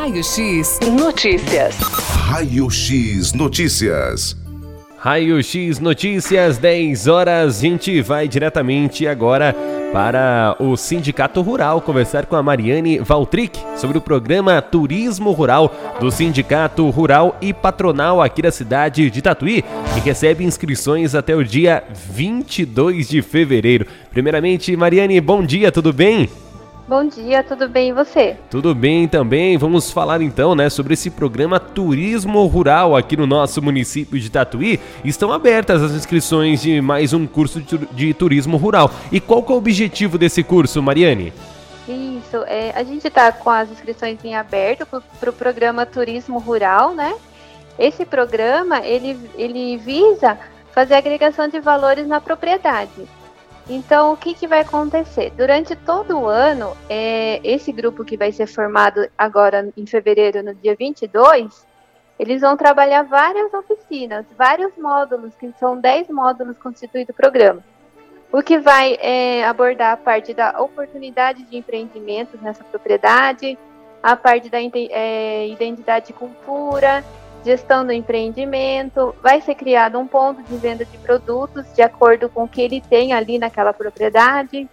Raio X Notícias. Raio X Notícias. Raio X Notícias, 10 horas. A gente vai diretamente agora para o Sindicato Rural conversar com a Mariane Valtric sobre o programa Turismo Rural do Sindicato Rural e Patronal aqui da cidade de Tatuí, que recebe inscrições até o dia 22 de fevereiro. Primeiramente, Mariane, bom dia, tudo bem? Bom dia, tudo bem e você? Tudo bem também. Vamos falar então, né, sobre esse programa Turismo Rural aqui no nosso município de Tatuí. Estão abertas as inscrições de mais um curso de turismo rural. E qual que é o objetivo desse curso, Mariane? Isso, é, a gente está com as inscrições em aberto para o pro programa Turismo Rural, né? Esse programa, ele, ele visa fazer agregação de valores na propriedade. Então, o que, que vai acontecer? Durante todo o ano, é, esse grupo que vai ser formado agora em fevereiro, no dia 22, eles vão trabalhar várias oficinas, vários módulos, que são 10 módulos constituídos o programa. O que vai é, abordar a parte da oportunidade de empreendimentos nessa propriedade, a parte da é, identidade e cultura, gestão do empreendimento, vai ser criado um ponto de venda de produtos de acordo com o que ele tem ali naquela propriedade.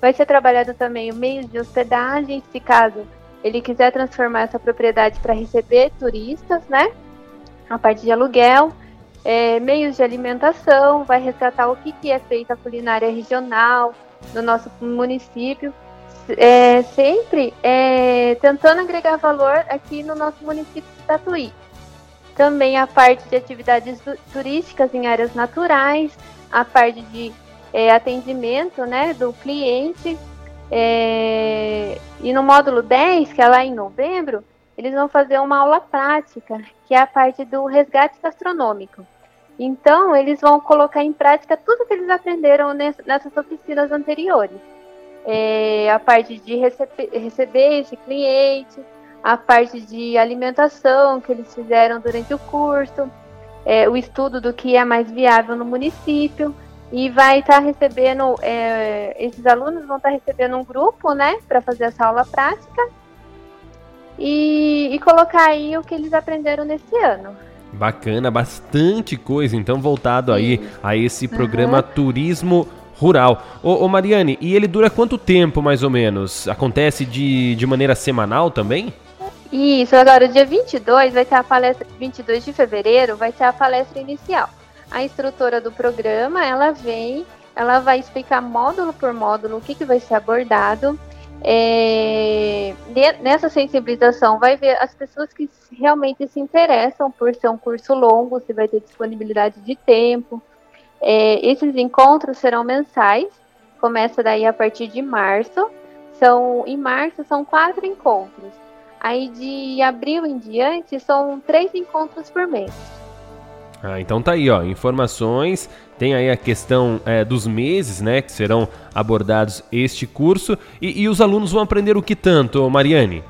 Vai ser trabalhado também o meio de hospedagem, se caso ele quiser transformar essa propriedade para receber turistas, né? A parte de aluguel, é, meios de alimentação, vai resgatar o que, que é feita a culinária regional no nosso município, é, sempre é, tentando agregar valor aqui no nosso município de Tatuí. Também a parte de atividades turísticas em áreas naturais, a parte de é, atendimento né, do cliente. É, e no módulo 10, que é lá em novembro, eles vão fazer uma aula prática, que é a parte do resgate gastronômico. Então, eles vão colocar em prática tudo que eles aprenderam nessas oficinas anteriores. É, a parte de receber, receber esse cliente, a parte de alimentação que eles fizeram durante o curso, é, o estudo do que é mais viável no município e vai estar tá recebendo, é, esses alunos vão estar tá recebendo um grupo, né, para fazer essa aula prática e, e colocar aí o que eles aprenderam nesse ano. Bacana, bastante coisa então voltado Sim. aí a esse programa uhum. Turismo Rural. Ô, ô, Mariane, e ele dura quanto tempo mais ou menos? Acontece de, de maneira semanal também? Isso, agora dia 22 vai ter a palestra, 22 de fevereiro vai ter a palestra inicial. A instrutora do programa, ela vem, ela vai explicar módulo por módulo o que, que vai ser abordado. É, nessa sensibilização vai ver as pessoas que realmente se interessam por ser um curso longo, se vai ter disponibilidade de tempo. É, esses encontros serão mensais, começa daí a partir de março. São, em março são quatro encontros. Aí de abril em diante são três encontros por mês. Ah, então tá aí, ó, informações. Tem aí a questão é, dos meses, né, que serão abordados este curso. E, e os alunos vão aprender o que tanto, Mariane?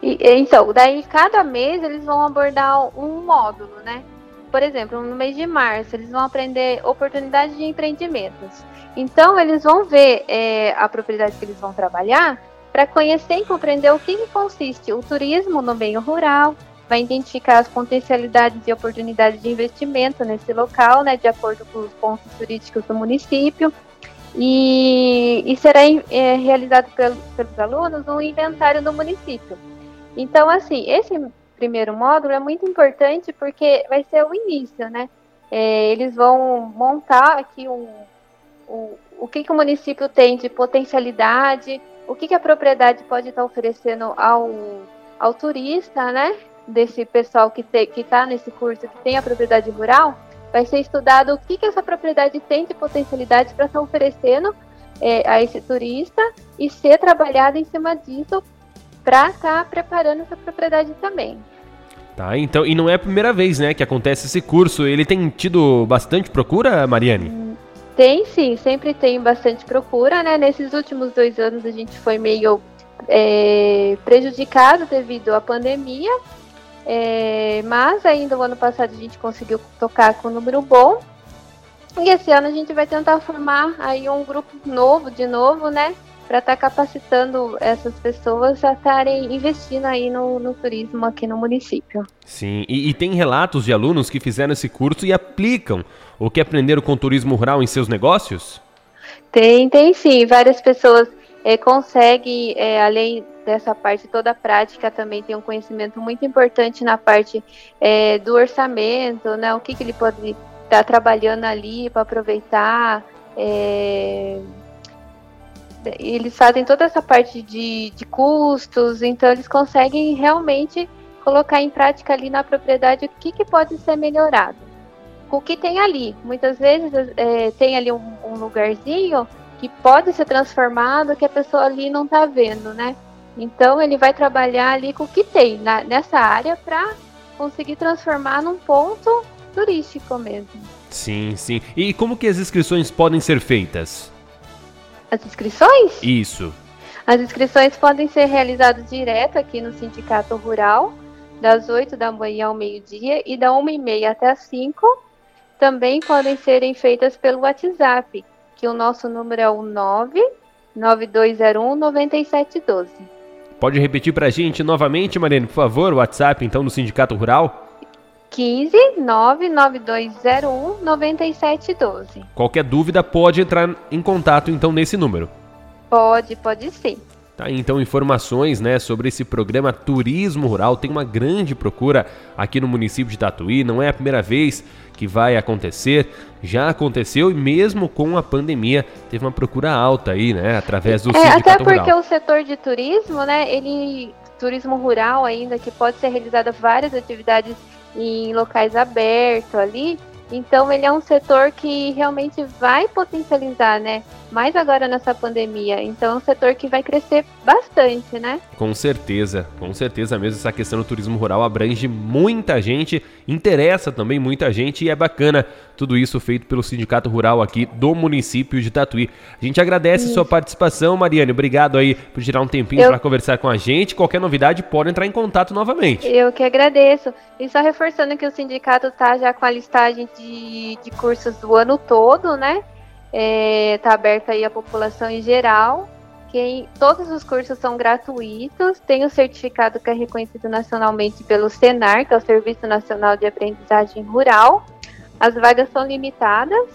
E, então, daí cada mês eles vão abordar um módulo, né? Por exemplo, no mês de março eles vão aprender oportunidades de empreendimentos. Então eles vão ver é, a propriedade que eles vão trabalhar para conhecer e compreender o que, consiste o turismo no meio rural, vai identificar as potencialidades e oportunidades de investimento nesse local, né, de acordo com os pontos turísticos do município, e, e será é, realizado pelo, pelos alunos um inventário do município. Então, assim, esse primeiro módulo é muito importante porque vai ser o início, né? É, eles vão montar aqui um, um, o que, que o município tem de potencialidade, o que, que a propriedade pode estar oferecendo ao, ao turista, né? Desse pessoal que está nesse curso, que tem a propriedade rural, vai ser estudado o que, que essa propriedade tem de potencialidade para estar oferecendo é, a esse turista e ser trabalhado em cima disso para estar tá preparando essa propriedade também. Tá, então, e não é a primeira vez, né, que acontece esse curso. Ele tem tido bastante procura, Mariane? Tem sim, sempre tem bastante procura, né? Nesses últimos dois anos a gente foi meio é, prejudicado devido à pandemia, é, mas ainda o ano passado a gente conseguiu tocar com um número bom. E esse ano a gente vai tentar formar aí um grupo novo, de novo, né? Para estar tá capacitando essas pessoas a estarem investindo aí no, no, turismo aqui no município. Sim, e, e, tem relatos de alunos que fizeram esse curso e aplicam o que aprenderam com turismo rural em seus negócios? Tem, tem sim. Várias pessoas é, conseguem, é, além dessa parte toda a prática, também tem um conhecimento muito importante na parte é, do orçamento, né? O que, que ele pode estar tá trabalhando ali para aproveitar. É, eles fazem toda essa parte de, de custos, então eles conseguem realmente colocar em prática ali na propriedade o que, que pode ser melhorado. O que tem ali. Muitas vezes é, tem ali um, um, lugarzinho que pode ser transformado que a pessoa ali não está vendo, né? Então ele vai trabalhar ali com o que tem na, nessa área para conseguir transformar num ponto turístico mesmo. Sim, sim. E como que as inscrições podem ser feitas? As inscrições? Isso. As inscrições podem ser realizadas direto aqui no Sindicato Rural, das 8 da manhã ao meio-dia e da 1 e meia até as 5. Também podem serem feitas pelo WhatsApp, que o nosso número é o 99201 9712. Pode repetir para a gente novamente, Mariane, por favor, o WhatsApp então do Sindicato Rural? 15 99201 9712. Qualquer dúvida pode entrar em contato então nesse número. Pode, pode sim. Tá então informações, né, sobre esse programa Turismo Rural. Tem uma grande procura aqui no município de Tatuí. Não é a primeira vez que vai acontecer. Já aconteceu e mesmo com a pandemia teve uma procura alta aí, né, através do é, Até porque rural. o setor de turismo, né, ele turismo rural ainda que pode ser realizada várias atividades em locais abertos ali. Então ele é um setor que realmente vai potencializar, né? Mais agora nessa pandemia. Então é um setor que vai crescer bastante, né? Com certeza, com certeza mesmo essa questão do turismo rural abrange muita gente, interessa também muita gente e é bacana tudo isso feito pelo Sindicato Rural aqui do município de Tatuí. A gente agradece isso. sua participação, Mariane. Obrigado aí por tirar um tempinho Eu... para conversar com a gente. Qualquer novidade pode entrar em contato novamente. Eu que agradeço. E só reforçando que o sindicato está já com a listagem de, de cursos do ano todo, né? Está é, tá aberta aí a população em geral. Quem, todos os cursos são gratuitos, tem o certificado que é reconhecido nacionalmente pelo SENAR, que é o Serviço Nacional de Aprendizagem Rural. As vagas são limitadas,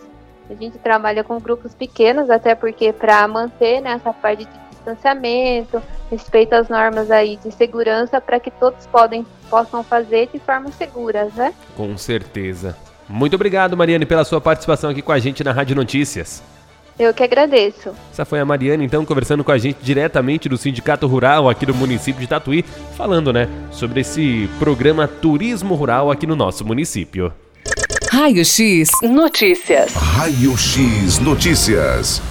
a gente trabalha com grupos pequenos, até porque para manter né, essa parte de distanciamento, respeito às normas aí de segurança, para que todos podem, possam fazer de forma seguras, né? Com certeza. Muito obrigado, Mariane, pela sua participação aqui com a gente na Rádio Notícias. Eu que agradeço. Essa foi a Mariane, então, conversando com a gente diretamente do Sindicato Rural aqui do município de Tatuí, falando, né, sobre esse programa Turismo Rural aqui no nosso município. Raio X Notícias. Raio X Notícias.